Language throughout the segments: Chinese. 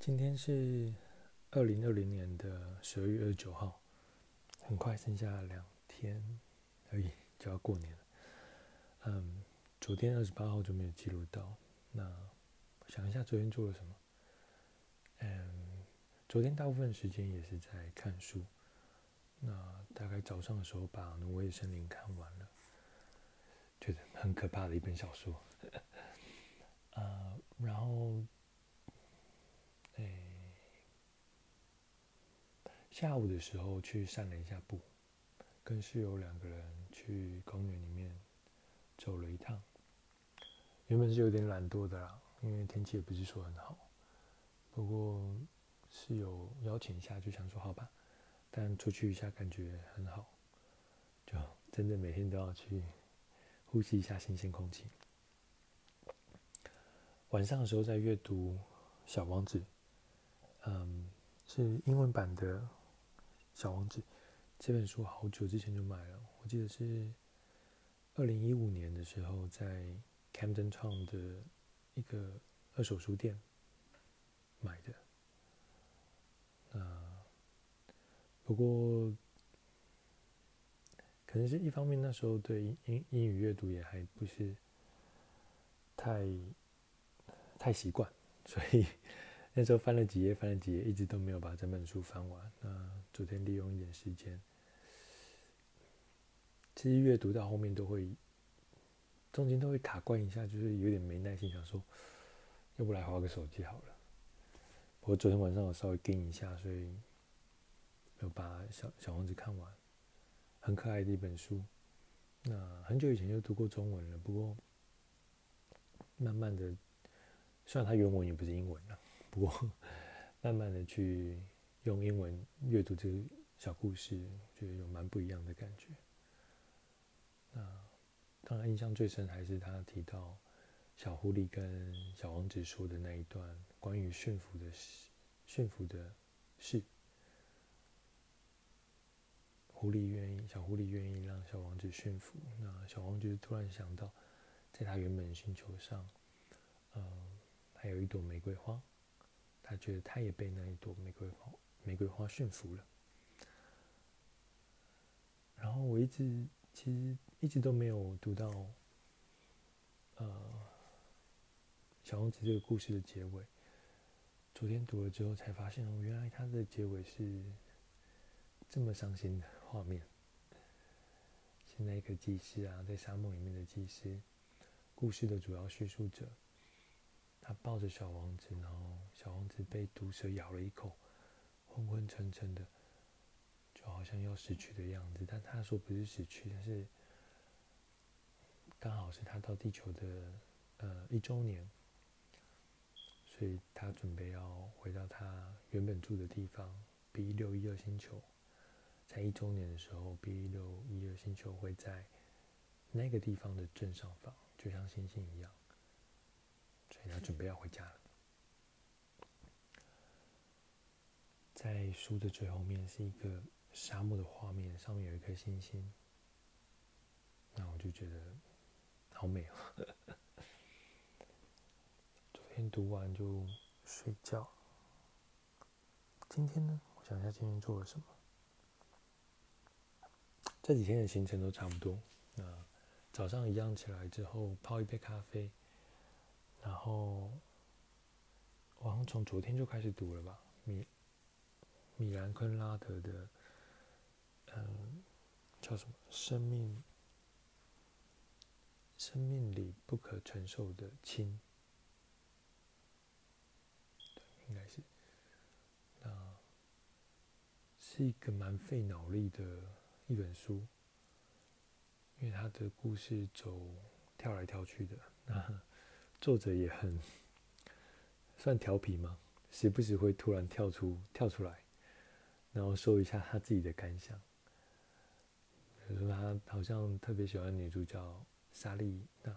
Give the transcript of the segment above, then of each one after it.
今天是二零二零年的十二月二十九号，很快剩下两天而已 就要过年了。嗯，昨天二十八号就没有记录到。那想一下昨天做了什么？嗯，昨天大部分时间也是在看书。那大概早上的时候把《挪威森林》看完了，觉得很可怕的一本小说。呃，然后，下午的时候去散了一下步，跟室友两个人去公园里面走了一趟。原本是有点懒惰的啦，因为天气也不是说很好。不过室友邀请一下，就想说好吧。但出去一下感觉很好，就真的每天都要去呼吸一下新鲜空气。晚上的时候在阅读《小王子》，嗯，是英文版的《小王子》这本书，好久之前就买了，我记得是二零一五年的时候在 Camden Town 的一个二手书店买的。那不过，可能是一方面，那时候对英英语阅读也还不是太太习惯，所以那时候翻了几页，翻了几页，一直都没有把整本书翻完。那昨天利用一点时间，其实阅读到后面都会中间都会卡关一下，就是有点没耐心，想说要不来划个手机好了。不过昨天晚上我稍微盯一下，所以。有把小小王子看完，很可爱的一本书。那很久以前就读过中文了，不过慢慢的，虽然它原文也不是英文了，不过慢慢的去用英文阅读这个小故事，觉得有蛮不一样的感觉。那当然印象最深还是他提到小狐狸跟小王子说的那一段关于驯服的事驯服的事。狐狸愿意，小狐狸愿意让小王子驯服。那小王子突然想到，在他原本星球上，嗯，还有一朵玫瑰花，他觉得他也被那一朵玫瑰花玫瑰花驯服了。然后我一直其实一直都没有读到，呃，小王子这个故事的结尾。昨天读了之后才发现，哦，原来他的结尾是这么伤心的。画面，是那个祭司啊，在沙漠里面的祭司，故事的主要叙述者，他抱着小王子，然后小王子被毒蛇咬了一口，昏昏沉沉的，就好像要死去的样子。但他说不是死去，但是刚好是他到地球的呃一周年，所以他准备要回到他原本住的地方 B 六一二星球。在一周年的时候，B 六一二星球会在那个地方的正上方，就像星星一样，所以他准备要回家了。在书的最后面是一个沙漠的画面，上面有一颗星星，那我就觉得好美哦。昨天读完就睡觉，今天呢？我想一下，今天做了什么？这几天的行程都差不多。那早上一样起来之后泡一杯咖啡，然后我好像从昨天就开始读了吧，米米兰昆拉德的，嗯，叫什么？生命，生命里不可承受的轻，应该是，那是一个蛮费脑力的。一本书，因为他的故事走跳来跳去的，那 作者也很算调皮嘛，时不时会突然跳出跳出来，然后说一下他自己的感想。比如说他好像特别喜欢女主角莎莉娜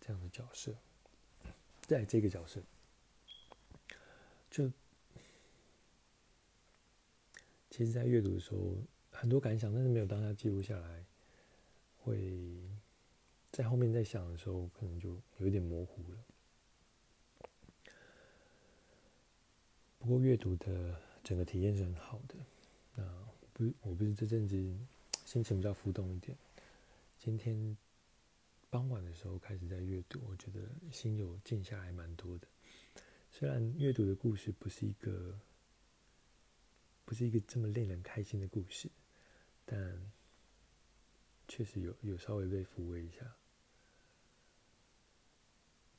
这样的角色，在这个角色就。其实，在阅读的时候，很多感想，但是没有当下记录下来，会在后面在想的时候，可能就有一点模糊了。不过阅读的整个体验是很好的。那不，我不是这阵子心情比较浮动一点。今天傍晚的时候开始在阅读，我觉得心有静下来蛮多的。虽然阅读的故事不是一个不是一个这么令人开心的故事，但确实有有稍微被抚慰一下。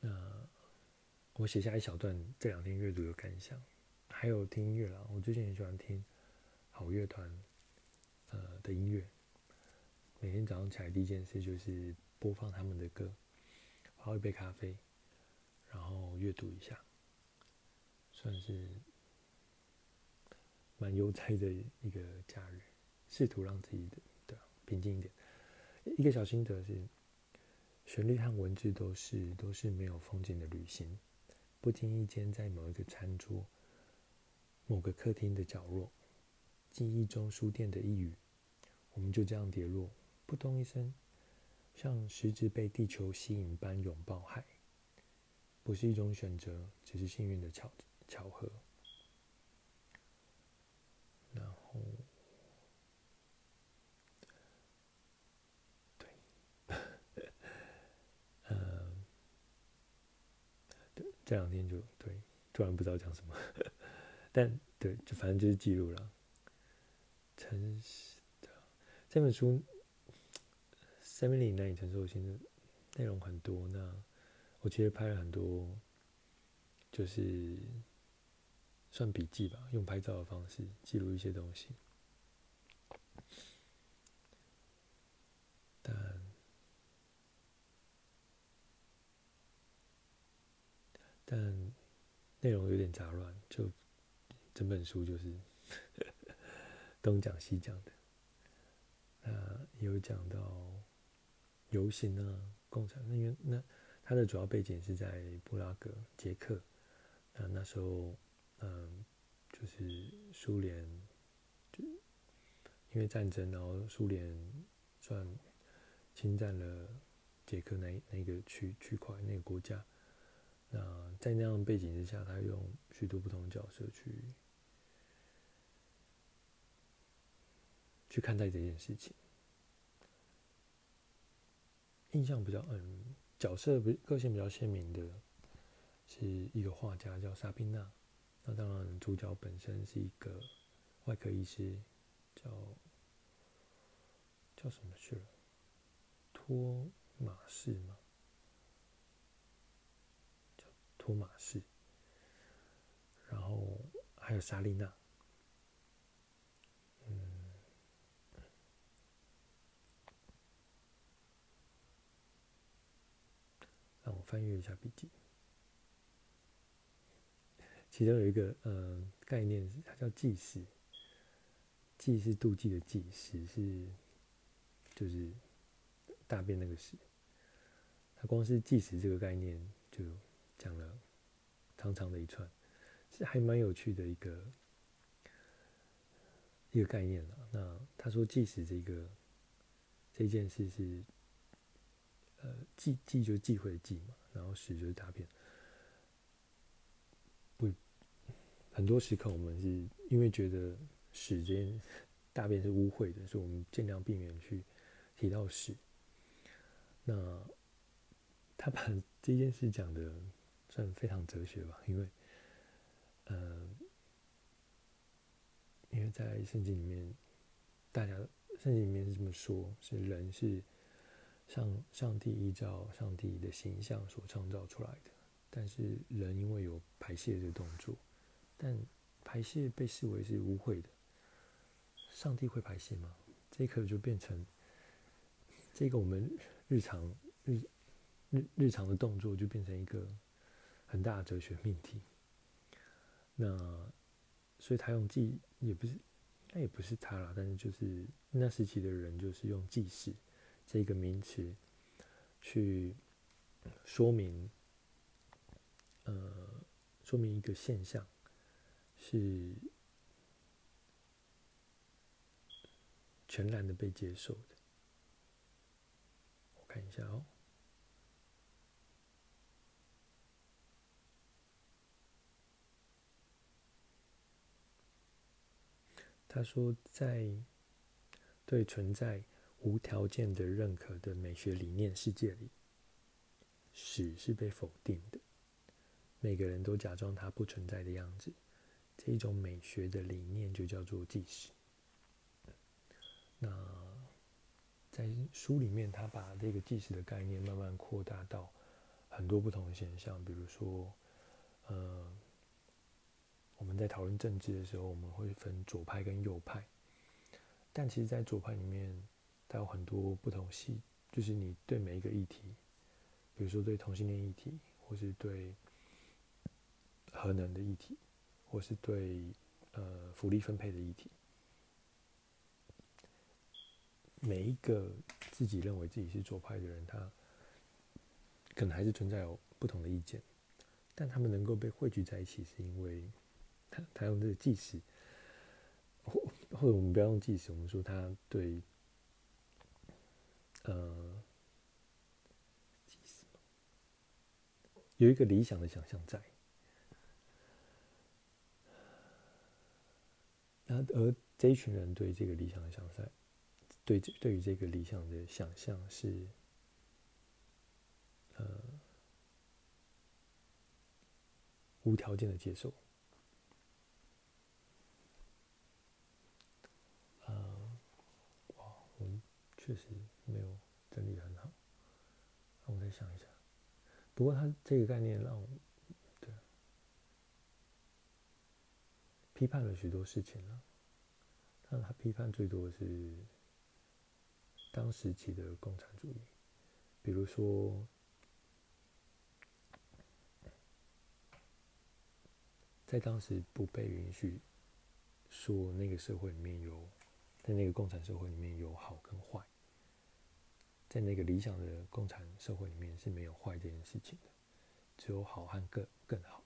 那我写下一小段这两天阅读的感想，还有听音乐啦。我最近很喜欢听好乐团呃的音乐。每天早上起来第一件事就是播放他们的歌，泡一杯咖啡，然后阅读一下，算是蛮悠哉的一个假日，试图让自己的对平静一点。一个小心得是，旋律和文字都是都是没有风景的旅行。不经意间，在某一个餐桌、某个客厅的角落，记忆中书店的一隅，我们就这样跌落。扑通一声，像食指被地球吸引般拥抱海，不是一种选择，只是幸运的巧巧合。然后，对，嗯，对，这两天就对，突然不知道讲什么，但对，就反正就是记录了。诚实的这本书。生命里难以承受性的内容很多，那我其实拍了很多，就是算笔记吧，用拍照的方式记录一些东西，但但内容有点杂乱，就整本书就是 东讲西讲的，那有讲到。游行啊，共产，那因为那它的主要背景是在布拉格，捷克。那那时候，嗯，就是苏联，就因为战争，然后苏联算侵占了捷克那那个区区块那个国家。那在那样的背景之下，他用许多不同的角色去去看待这件事情。印象比较嗯，角色不个性比较鲜明的，是一个画家叫萨宾娜。那当然，主角本身是一个外科医师，叫叫什么去了？托马士吗？叫托马士。然后还有莎莉娜。嗯让我翻阅一下笔记，其中有一个呃概念，它叫祭死。祭是妒忌的祭，死是就是大便那个死。它光是祭死这个概念就讲了长长的一串，是还蛮有趣的一个一个概念了。那他说即使这个这件事是。呃，忌忌就忌讳的忌嘛，然后屎就是大便。不，很多时刻我们是因为觉得屎这件大便是污秽的，所以我们尽量避免去提到屎。那他把这件事讲的算非常哲学吧，因为，呃，因为在圣经里面，大家圣经里面是这么说，是人是。上上帝依照上帝的形象所创造出来的，但是人因为有排泄的动作，但排泄被视为是污秽的。上帝会排泄吗？这一刻就变成这个我们日常日日日常的动作就变成一个很大的哲学命题。那所以他用记也不是，那也不是他啦，但是就是那时期的人就是用记事。这个名词去说明，呃，说明一个现象是全然的被接受的。我看一下哦，他说，在对存在无条件的认可的美学理念世界里，史是被否定的。每个人都假装它不存在的样子。这一种美学的理念就叫做即死。那在书里面，他把这个即死的概念慢慢扩大到很多不同的现象，比如说，呃，我们在讨论政治的时候，我们会分左派跟右派。但其实，在左派里面，它有很多不同系，就是你对每一个议题，比如说对同性恋议题，或是对核能的议题。或是对呃福利分配的议题，每一个自己认为自己是左派的人，他可能还是存在有不同的意见，但他们能够被汇聚在一起，是因为他他用这个即死，或或者我们不要用即死，我们说他对呃即死有一个理想的想象在。那而这一群人对这个理想的想象，对这对于这个理想的想象是，呃，无条件的接受。呃，哇，我确实没有整理得很好，让我再想一下。不过他这个概念让我对。批判了许多事情了，但他批判最多的是当时期的共产主义，比如说，在当时不被允许说那个社会里面有，在那个共产社会里面有好跟坏，在那个理想的共产社会里面是没有坏这件事情的，只有好和更更好，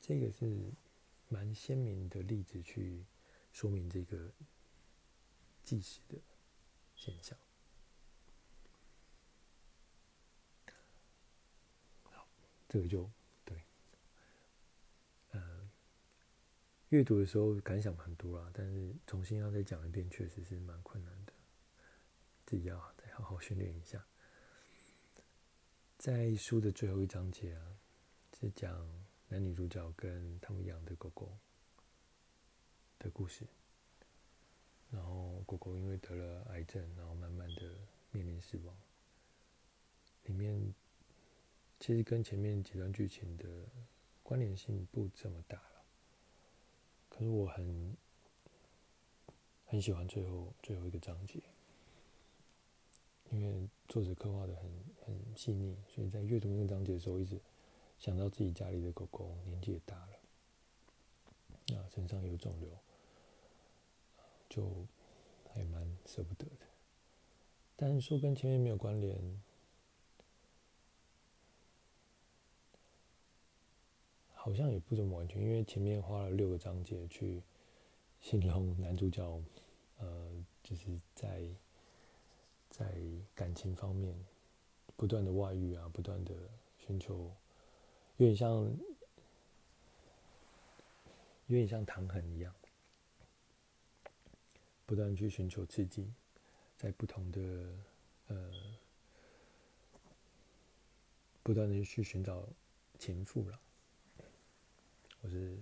这个是。蛮鲜明的例子去说明这个即死的现象。好，这个就对。嗯，阅读的时候感想很多啦，但是重新要再讲一遍，确实是蛮困难的，自己要再好好训练一下。在书的最后一章节啊，是讲。男女主角跟他们养的狗狗的故事，然后狗狗因为得了癌症，然后慢慢的面临死亡。里面其实跟前面几段剧情的关联性不这么大了，可是我很很喜欢最后最后一个章节，因为作者刻画的很很细腻，所以在阅读那个章节的时候一直。想到自己家里的狗狗年纪也大了，啊，身上有肿瘤，就还蛮舍不得的。但是说跟前面没有关联，好像也不怎么完全，因为前面花了六个章节去形容男主角，呃，就是在在感情方面不断的外遇啊，不断的寻求。有点像，有点像唐恒一样，不断去寻求刺激，在不同的呃，不断的去寻找情妇了，我是，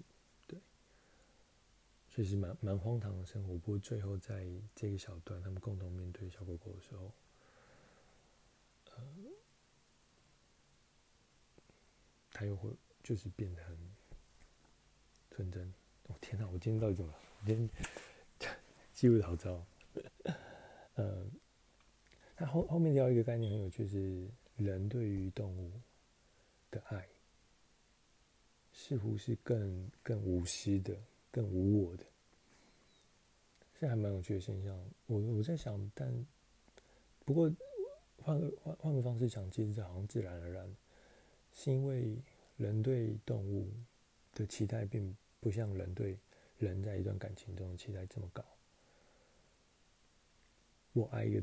所以是蛮蛮荒唐的生活。不过最后在这个小段，他们共同面对小狗狗的时候，呃。他又会就是变得很纯真。哦天哪！我今天到底怎么了？今天 记录的好糟。呃，他后后面聊一个概念很有趣，是人对于动物的爱，似乎是更更无私的、更无我的，现在还蛮有趣的现象。我我在想，但不过换个换换个方式想，其实好像自然而然。是因为人对动物的期待，并不像人对人在一段感情中的期待这么高。我爱一个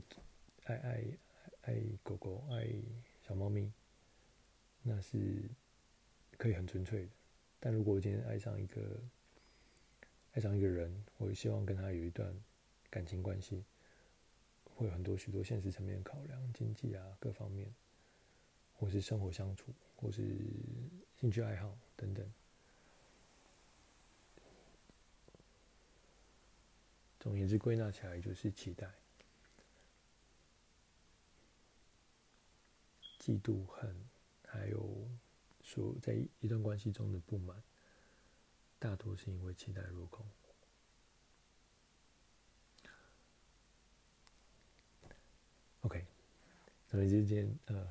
爱爱爱狗狗，爱小猫咪，那是可以很纯粹的。但如果我今天爱上一个爱上一个人，我希望跟他有一段感情关系，会有很多许多现实层面的考量，经济啊各方面，或是生活相处，或是兴趣爱好等等。总而言之，归纳起来就是期待、嫉妒、恨，还有说在一段关系中的不满，大多是因为期待落空。OK，那么今天呃，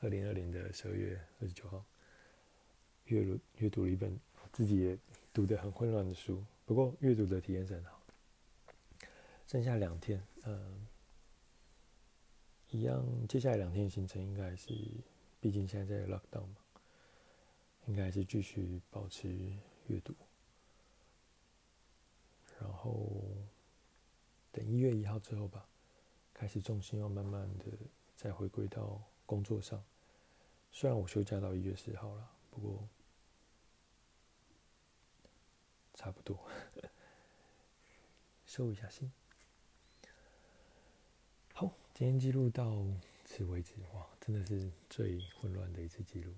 二零二零的十二月二十九号，阅读阅读了一本自己也读得很混乱的书，不过阅读的体验是很好。剩下两天，呃，一样。接下来两天行程应该是，毕竟现在在 lockdown 嘛，应该是继续保持阅读，然后等一月一号之后吧，开始重心要慢慢的再回归到工作上。虽然我休假到一月十号了，不过差不多，收一下心。好今天记录到此为止，哇，真的是最混乱的一次记录。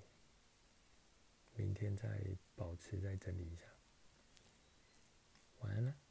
明天再保持，再整理一下。晚安了。